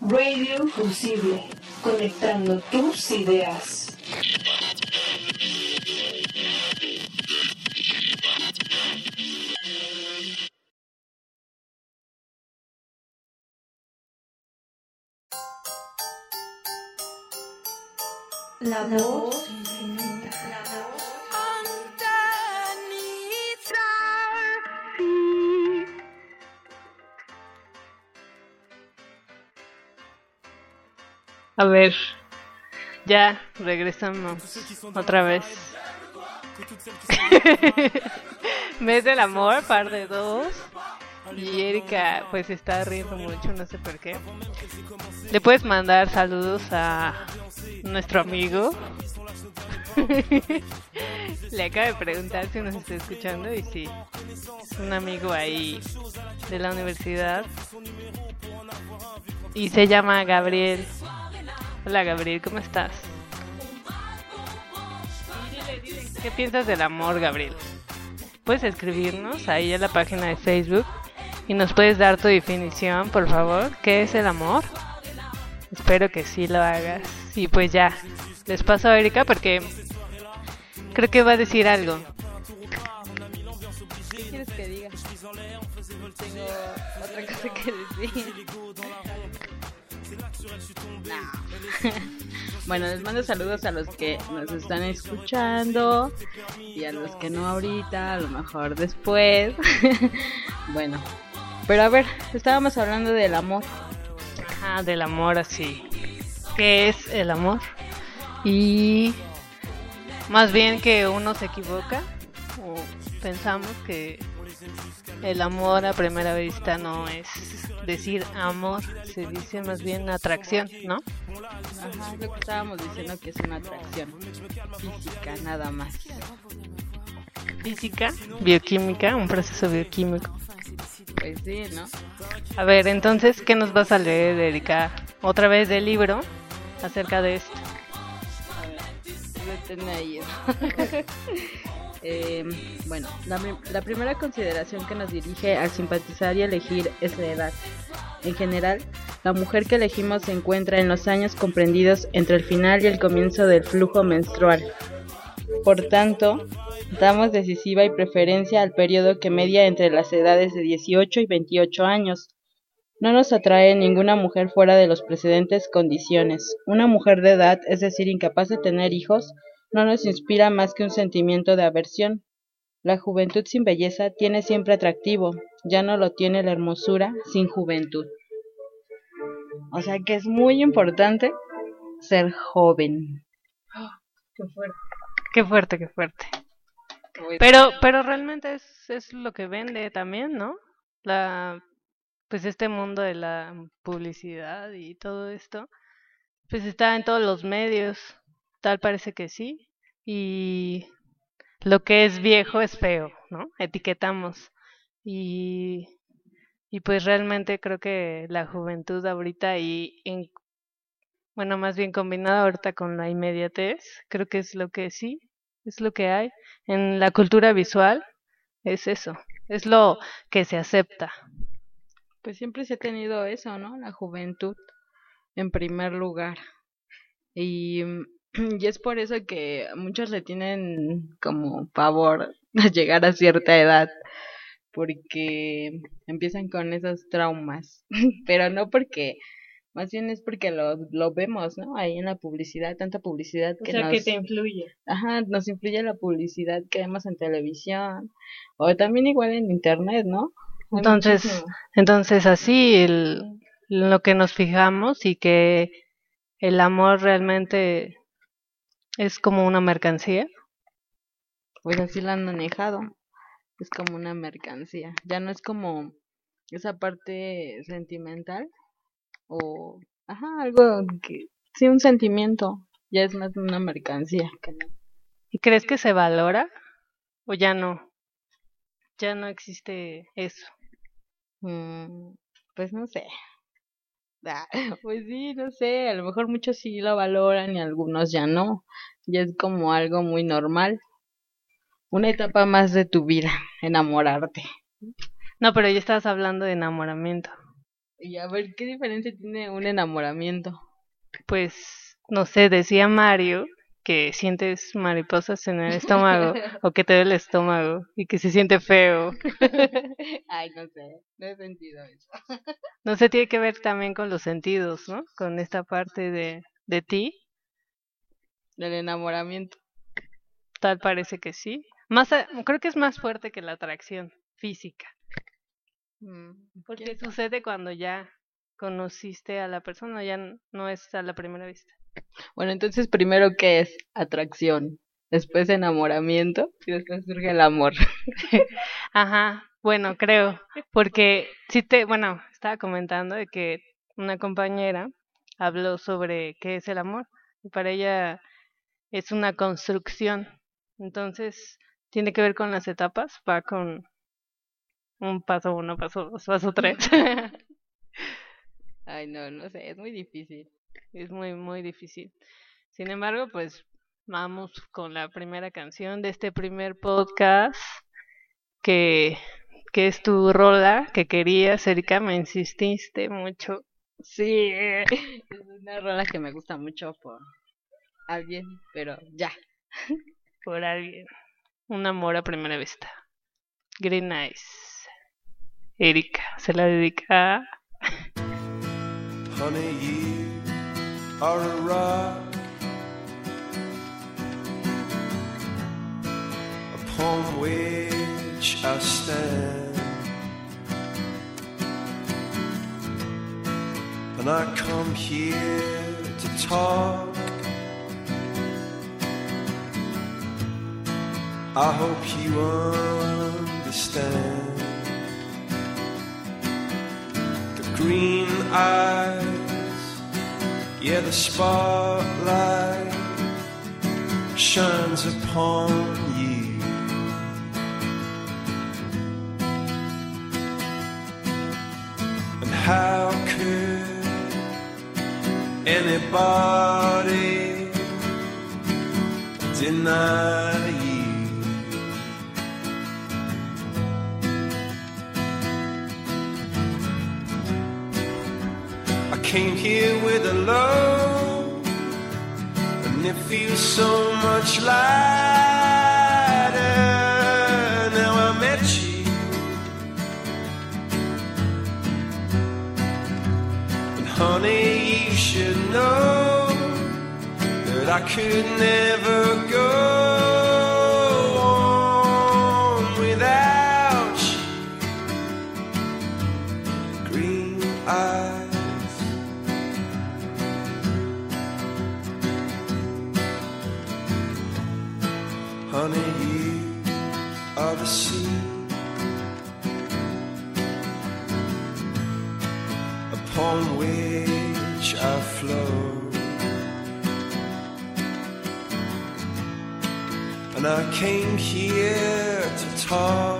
Radio Fusible, conectando tus ideas. A ver, ya regresamos otra vez. Mes del amor, par de dos. Y Erika pues está riendo mucho, no sé por qué. Le puedes mandar saludos a nuestro amigo. Le acaba de preguntar si nos está escuchando y sí, es un amigo ahí de la universidad. Y se llama Gabriel. Hola Gabriel, ¿cómo estás? ¿Qué piensas del amor, Gabriel? Puedes escribirnos ahí en la página de Facebook y nos puedes dar tu definición, por favor. ¿Qué es el amor? Espero que sí lo hagas. Y pues ya, les paso a Erika porque creo que va a decir algo. ¿Qué quieres que diga? Tengo otra cosa que decir. No. bueno, les mando saludos a los que nos están escuchando y a los que no ahorita, a lo mejor después. bueno, pero a ver, estábamos hablando del amor. Ah, del amor así. ¿Qué es el amor? Y más bien que uno se equivoca o pensamos que el amor a primera vista no es decir amor, se dice más bien atracción, ¿no? Ajá, es lo que estábamos diciendo que es una atracción física nada más. Física, bioquímica, un proceso bioquímico. Pues sí, ¿no? A ver, entonces, ¿qué nos vas a leer, Erika? Otra vez del libro acerca de esto. A ver, ahí. Eh, bueno, la, primera consideración que nos dirige al simpatizar y elegir es la edad. En general, la mujer que elegimos se encuentra en los años comprendidos entre el final y el comienzo del flujo menstrual. Por tanto, damos decisiva y preferencia al periodo que media entre las edades de 18 y 28 años. No nos atrae ninguna mujer fuera de los precedentes condiciones. Una mujer de edad, es decir, incapaz de tener hijos, no nos inspira más que un sentimiento de aversión. La juventud sin belleza tiene siempre atractivo, ya no lo tiene la hermosura sin juventud. O sea que es muy importante ser joven. qué fuerte. Qué fuerte, qué fuerte. Pero, pero realmente es, es lo que vende también, ¿no? La, pues este mundo de la publicidad y todo esto, pues está en todos los medios. Tal parece que sí. Y lo que es viejo es feo, ¿no? Etiquetamos. Y, y pues realmente creo que la juventud ahorita y en, bueno, más bien combinada ahorita con la inmediatez, creo que es lo que sí, es lo que hay. En la cultura visual es eso, es lo que se acepta. Pues siempre se ha tenido eso, ¿no? La juventud en primer lugar. Y, y es por eso que muchos le tienen como pavor a llegar a cierta edad, porque empiezan con esos traumas, pero no porque más bien es porque lo, lo vemos, ¿no? Ahí en la publicidad, tanta publicidad que o sea, nos... que te influye. Ajá, nos influye la publicidad que vemos en televisión, o también igual en internet, ¿no? Hay Entonces, muchísimo. entonces así el, lo que nos fijamos y que el amor realmente es como una mercancía. Pues así la han manejado, es como una mercancía, ya no es como esa parte sentimental, o, ajá, algo que, sí, un sentimiento, ya es más una mercancía. ¿Y crees que se valora o ya no? Ya no existe eso. Mm, pues no sé. Ah, pues sí, no sé, a lo mejor muchos sí lo valoran y algunos ya no. Ya es como algo muy normal. Una etapa más de tu vida, enamorarte. No, pero ya estabas hablando de enamoramiento. Y a ver, ¿qué diferencia tiene un enamoramiento? Pues, no sé, decía Mario que sientes mariposas en el estómago o que te duele el estómago y que se siente feo. Ay, no sé, no he sentido eso. No sé, tiene que ver también con los sentidos, ¿no? Con esta parte de, de ti. Del enamoramiento. Tal parece que sí. Más, creo que es más fuerte que la atracción física. Mm, Porque sucede cuando ya conociste a la persona, ya no es a la primera vista. Bueno, entonces primero qué es atracción, después enamoramiento y después surge el amor. Ajá, bueno, creo, porque si te, bueno, estaba comentando de que una compañera habló sobre qué es el amor y para ella es una construcción. Entonces, tiene que ver con las etapas, va con un paso uno, paso dos, paso tres. Ay, no, no sé, es muy difícil. Es muy, muy difícil. Sin embargo, pues vamos con la primera canción de este primer podcast que, que es tu rola que querías, Erika, me insististe mucho. Sí, es una rola que me gusta mucho por alguien, pero ya. Por alguien. Un amor a primera vista. Green Eyes. Erika, se la dedica. Honey, you are a rock. Upon which I stand. And I come here to talk. I hope you understand. The green eyes, yeah, the spotlight shines upon you. And how could anybody deny you? I came here with load, and it feels so much lighter now I met you. And honey, you should know that I could never go. I came here to talk.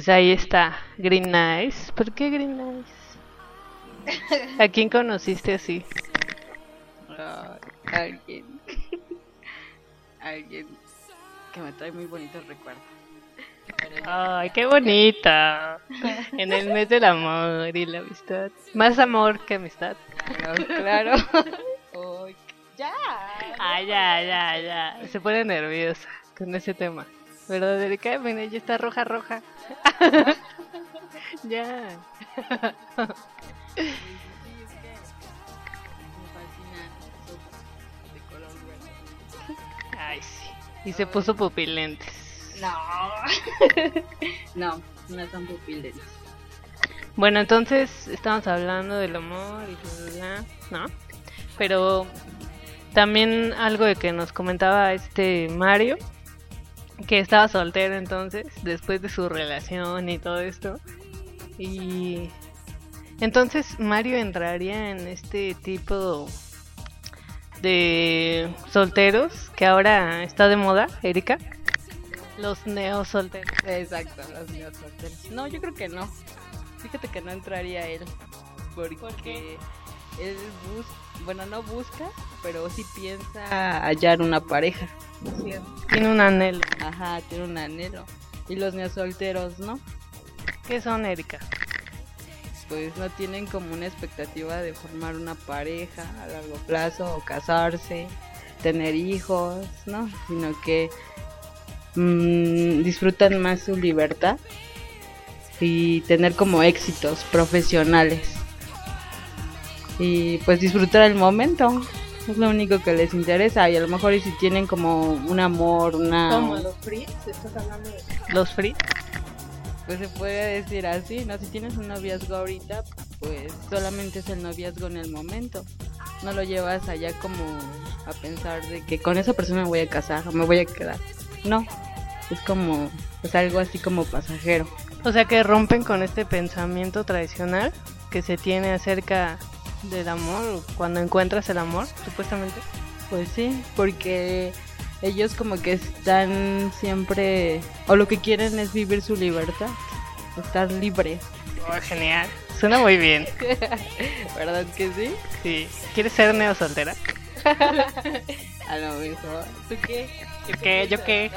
Pues ahí está, Green Eyes. ¿Por qué Green Eyes? ¿A quién conociste así? Ah, alguien. alguien que me trae muy bonitos recuerdos. Ay, qué bonita. En el mes del amor y la amistad. Más amor que amistad. Claro, claro. Ya. Ah, ya, ya, ya. Se pone nerviosa con ese tema. ¿Verdad, Erika? Mira, ya está roja, roja. ya. Ay, sí. Y se puso pupilentes. No. no, no son pupiles. Bueno, entonces estamos hablando del amor y bla, ¿no? Pero también algo de que nos comentaba este Mario, que estaba soltero entonces, después de su relación y todo esto. Y entonces Mario entraría en este tipo de solteros que ahora está de moda, Erika. Los neo solteros. Exacto, los míos solteros. No, yo creo que no. Fíjate que no entraría él. Porque ¿Por qué? él busca, bueno, no busca, pero sí piensa hallar una pareja. Tiene un anhelo. Ajá, tiene un anhelo. Y los niños solteros, ¿no? ¿Qué son, Erika? Pues no tienen como una expectativa de formar una pareja a largo plazo o casarse, tener hijos, ¿no? Sino que mm, disfrutan más su libertad y tener como éxitos profesionales. Y pues disfrutar el momento. Es lo único que les interesa. Y a lo mejor y si tienen como un amor, una... los free? ¿Estás hablando de los free? Pues se puede decir así, ¿no? Si tienes un noviazgo ahorita, pues solamente es el noviazgo en el momento. No lo llevas allá como a pensar de que con esa persona me voy a casar o me voy a quedar. No, es como, es algo así como pasajero. O sea que rompen con este pensamiento tradicional que se tiene acerca del amor cuando encuentras el amor, supuestamente. Pues sí, porque ellos como que están siempre, o lo que quieren es vivir su libertad, estar libres. Oh, genial. Suena muy bien. ¿Verdad que sí? Sí. ¿Quieres ser neo soltera? A lo mejor. ¿Tú qué? ¿Yo qué? ¿Yo qué?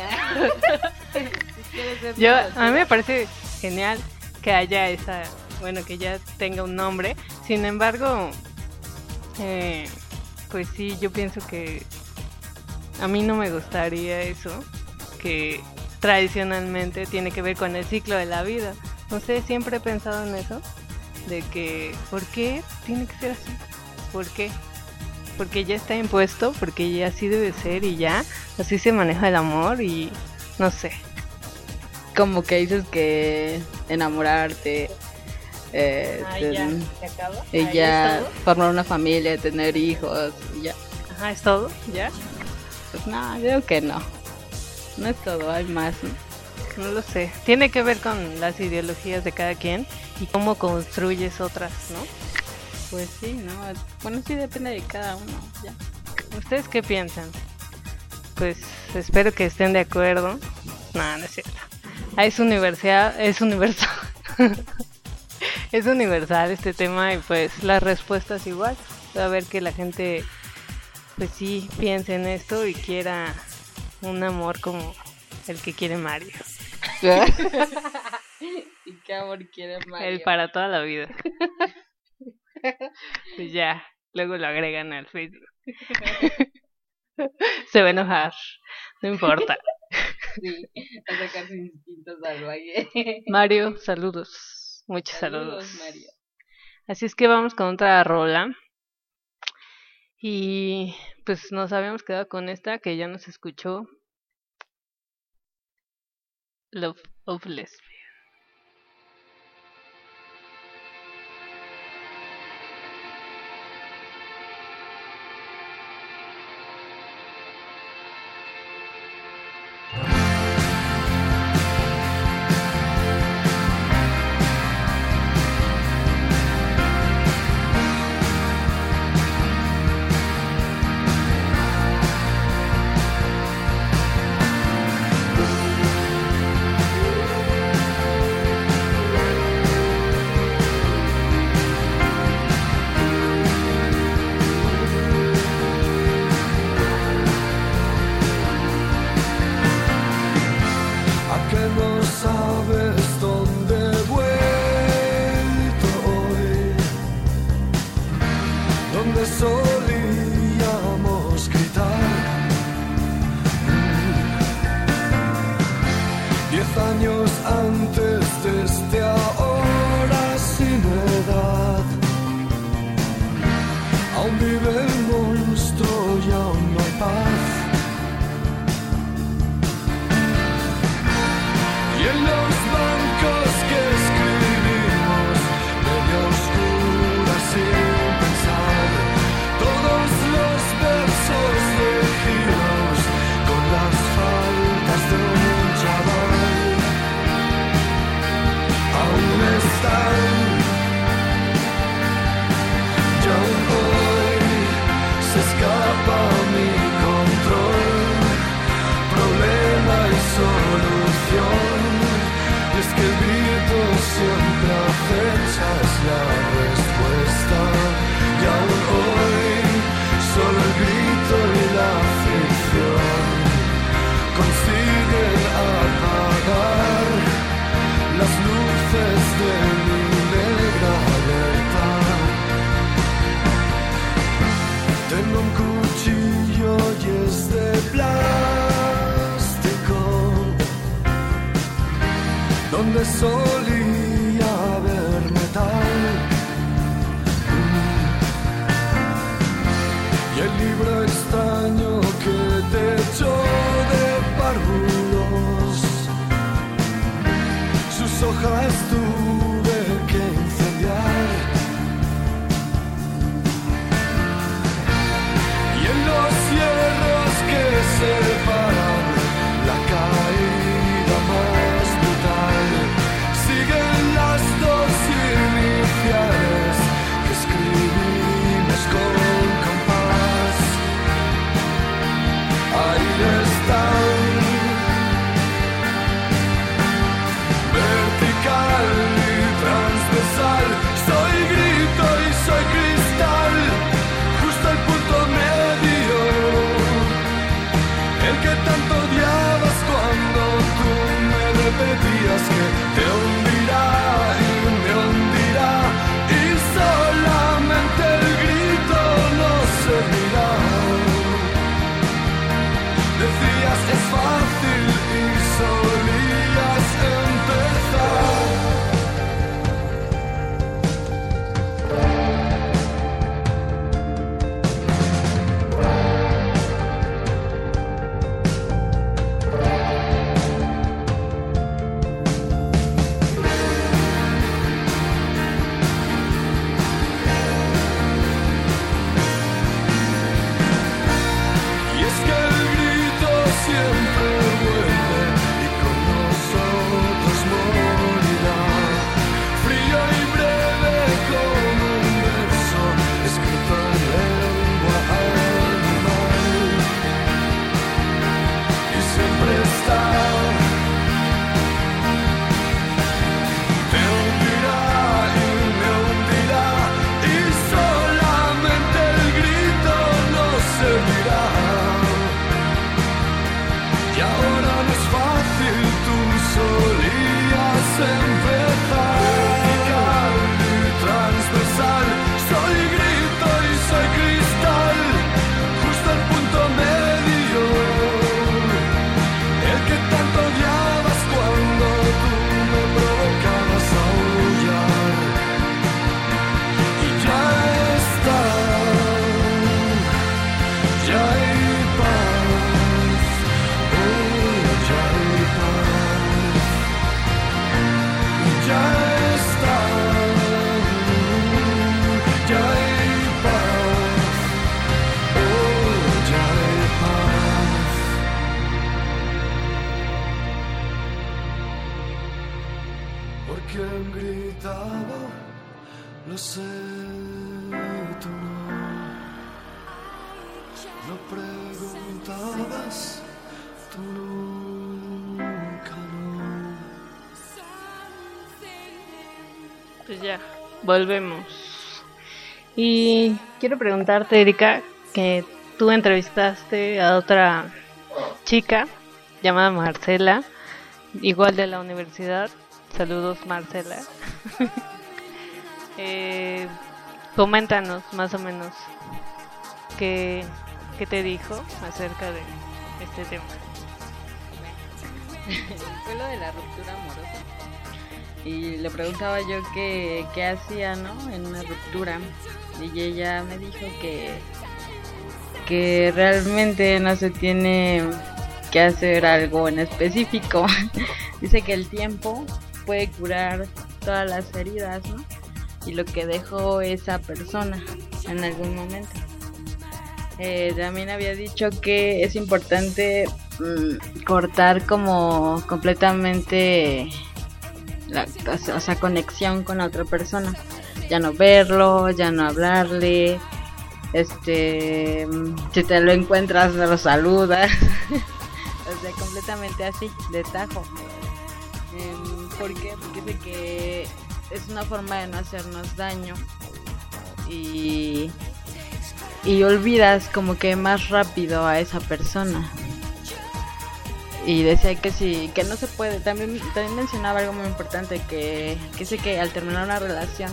¿Quieres ser Yo, neo a mí me parece genial que haya esa, bueno, que ya tenga un nombre. Sin embargo, eh, pues sí, yo pienso que a mí no me gustaría eso, que tradicionalmente tiene que ver con el ciclo de la vida. No sé, siempre he pensado en eso, de que, ¿por qué tiene que ser así? ¿Por qué? Porque ya está impuesto, porque ya así debe ser y ya, así se maneja el amor y no sé. como que dices que enamorarte, eh, ten- se acaba. y ya formar una familia, tener hijos, y ya. Ajá, es todo, ¿ya? Pues no, creo que no. No es todo, hay más, ¿no? No lo sé. Tiene que ver con las ideologías de cada quien y cómo construyes otras, ¿no? Pues sí, ¿no? Bueno, sí depende de cada uno, ya. ¿Ustedes qué piensan? Pues espero que estén de acuerdo. No, no es cierto. Ah, es universal, es universal. es universal este tema y pues las respuestas igual. A ver que la gente pues sí piense en esto y quiera un amor como el que quiere Mario. ¿Y qué amor quiere Mario? El para toda la vida. Y ya, luego lo agregan al Facebook. Se va a enojar, no importa. Sí, a sacar sus instintos al valle. Mario, saludos, muchos saludos. Así es que vamos con otra rola. Y pues nos habíamos quedado con esta que ya nos escuchó. Love of Lesbian. above. Solía ver metal. Y el libro extraño que te echó de párvulos, sus hojas tuve Pues ya, volvemos. Y quiero preguntarte, Erika, que tú entrevistaste a otra chica llamada Marcela, igual de la universidad. Saludos, Marcela. Eh, coméntanos más o menos qué, qué te dijo acerca de este tema. Fue lo de la ruptura amorosa. Y le preguntaba yo qué, qué hacía, ¿no? En una ruptura. Y ella me dijo que, que realmente no se tiene que hacer algo en específico. Dice que el tiempo puede curar todas las heridas, ¿no? Y lo que dejó esa persona en algún momento. Eh, también había dicho que es importante mm, cortar como completamente la o sea, conexión con la otra persona. Ya no verlo, ya no hablarle. Este, si te lo encuentras, lo saludas. o sea, completamente así, de tajo. Em, ¿Por qué? Porque dice que es una forma de no hacernos daño. Y, y olvidas como que más rápido a esa persona. Y decía que sí, que no se puede. También, también mencionaba algo muy importante, que, que dice que al terminar una relación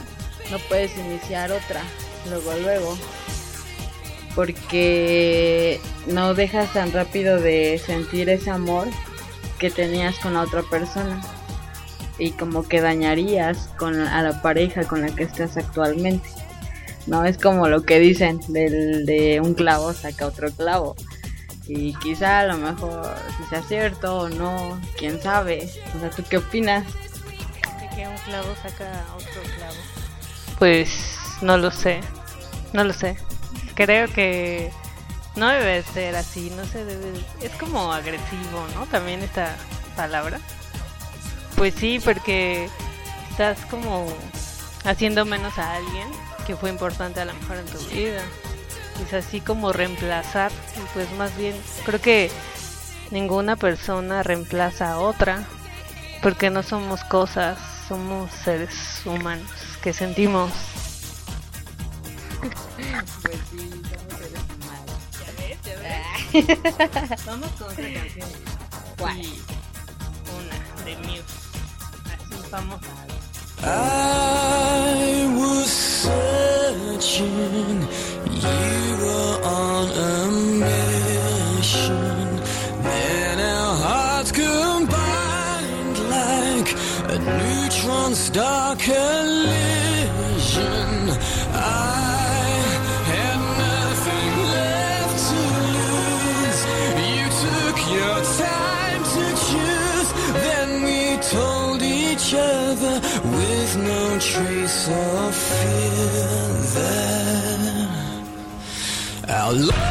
no puedes iniciar otra, luego, luego. Porque no dejas tan rápido de sentir ese amor que tenías con la otra persona. y como que dañarías con a la pareja con la que estás actualmente. No es como lo que dicen del de un clavo saca otro clavo. Y quizá a lo mejor si sea cierto o no, quién sabe. O sea, ¿tú qué opinas? De que un clavo saca otro clavo. Pues no lo sé. No lo sé. Creo que no debe ser así, no se debe. Es como agresivo, ¿no? También esta palabra. Pues sí, porque estás como haciendo menos a alguien que fue importante a lo mejor en tu vida. Es así como reemplazar. Y pues más bien, creo que ninguna persona reemplaza a otra. Porque no somos cosas, somos seres humanos que sentimos. Pues sí, Vamos con otra canción. ¿Cuál? Una de Muse. Así famosa. I was searching, you were on a mission. Then our hearts combined like a neutron star collision. I had nothing left to lose. You took your time to choose. Then we told each other with no trace of fear love.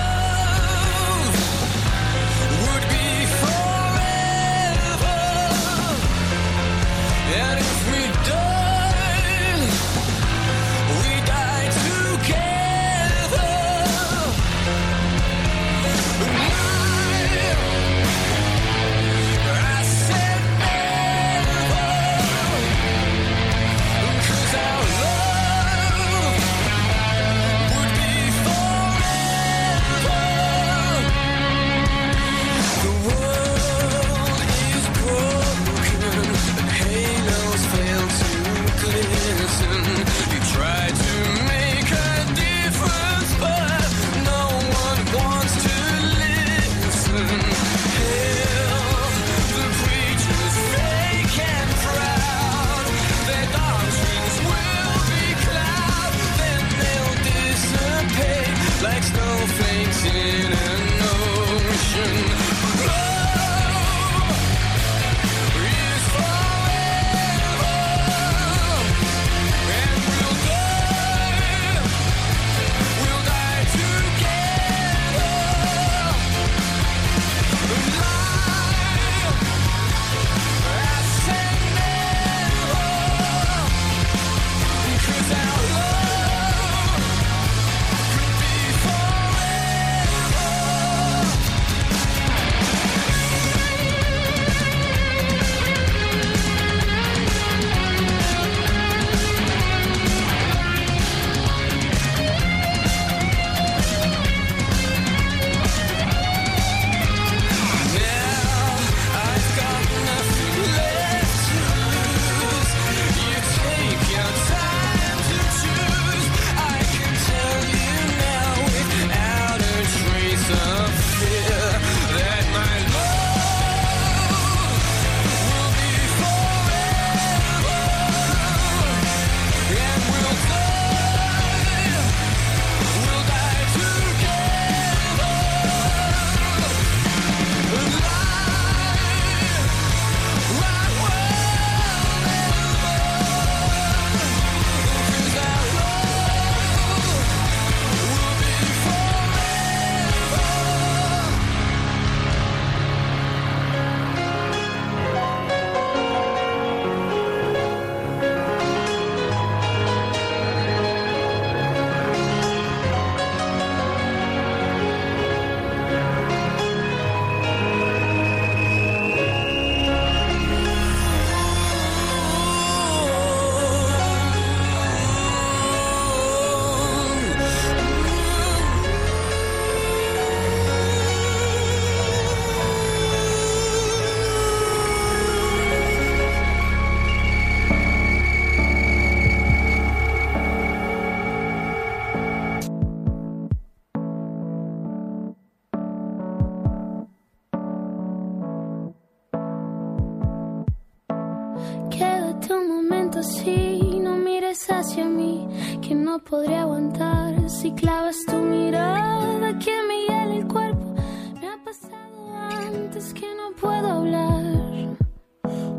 Mires hacia mí, que no podría aguantar si clavas tu mirada que me hiela el cuerpo. Me ha pasado antes que no puedo hablar.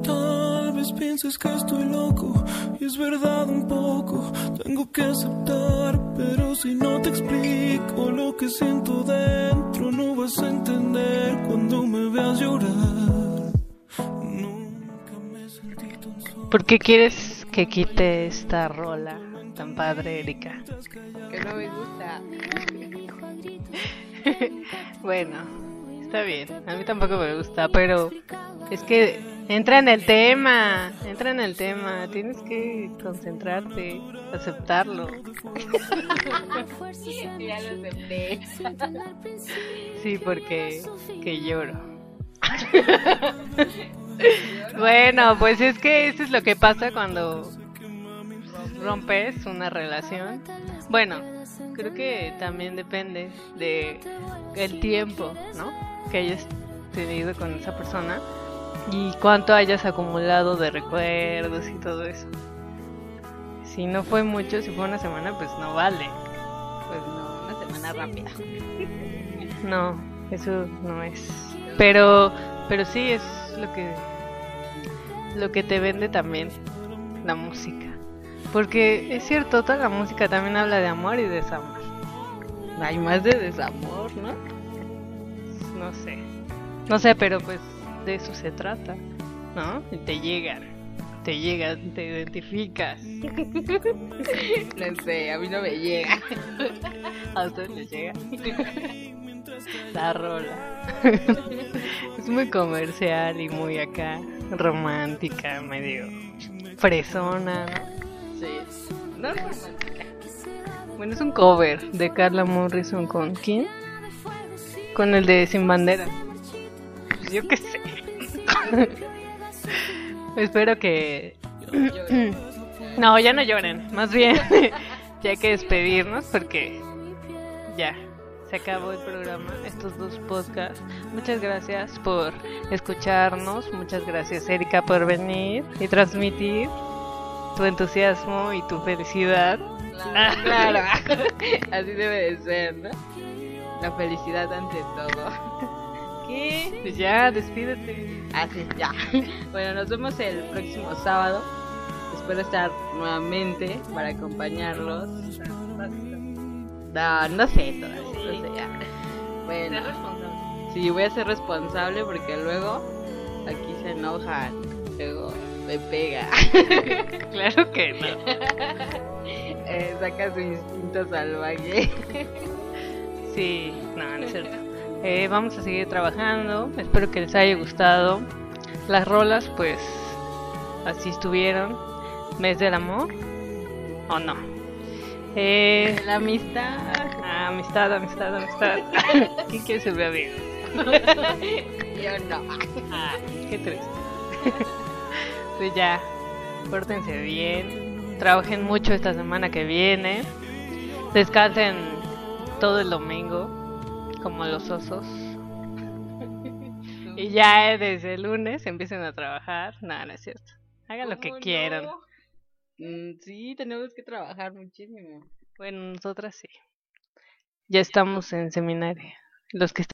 Tal vez pienses que estoy loco y es verdad un poco. Tengo que aceptar, pero si no te explico lo que siento dentro, no vas a entender cuando me veas llorar. Nunca me sentí tan solo. ¿Por qué quieres que quite esta rola tan padre, Erika? Que no me gusta. Bueno, está bien. A mí tampoco me gusta, pero es que entra en el tema, entra en el tema. Tienes que concentrarte, aceptarlo. Ya lo acepté. Sí, porque que lloro. bueno, pues es que eso es lo que pasa cuando rompes una relación. Bueno, creo que también depende de el tiempo, ¿no? Que hayas tenido con esa persona y cuánto hayas acumulado de recuerdos y todo eso. Si no fue mucho, si fue una semana, pues no vale. Pues no, una semana rápida. No, eso no es. Pero, pero sí es lo que, lo que te vende también la música. Porque es cierto, toda la música también habla de amor y desamor. Hay más de desamor, ¿no? No sé, no sé, pero pues de eso se trata, ¿no? Y te llegan, te llegan, te identificas. No sé, a mí no me llega. A ustedes les llega. La rola. Es muy comercial y muy acá, romántica, medio fresona, ¿no? Sí. No es romántica. Bueno, es un cover de Carla Morrison con quién? Con el de Sin Bandera. Yo qué sé. Espero que... no, ya no lloren. Más bien, ya hay que despedirnos porque ya se acabó el programa, estos dos podcasts. Muchas gracias por escucharnos. Muchas gracias, Erika, por venir y transmitir tu entusiasmo y tu felicidad. Claro, así debe de ser, ¿no? La felicidad ante todo. ¿Qué? Pues ya, despídete. Así, ya. Bueno, nos vemos el próximo sábado. Espero estar nuevamente para acompañarlos. No, no sé todavía, ya. Bueno, sí, voy a ser responsable porque luego aquí se enojan. Luego me pega. Claro que no. Eh, saca su instinto salvaje. Sí, no, no es cierto. Eh, vamos a seguir trabajando. Espero que les haya gustado. Las rolas, pues, así estuvieron. Mes del amor. ¿O no? Eh, La amistad. Amistad, amistad, amistad. ¿Quién quiere ser mi amigo? Yo no. Ah, qué triste. pues ya, pórtense bien. Trabajen mucho esta semana que viene. Descansen todo el domingo, como los osos. Y ya eh, desde el lunes empiecen a trabajar. Nada, no es cierto. Hagan lo que ¿Cómo quieran. no? Mm, sí, tenemos que trabajar muchísimo. Bueno, nosotras sí. Ya estamos en seminario. Los que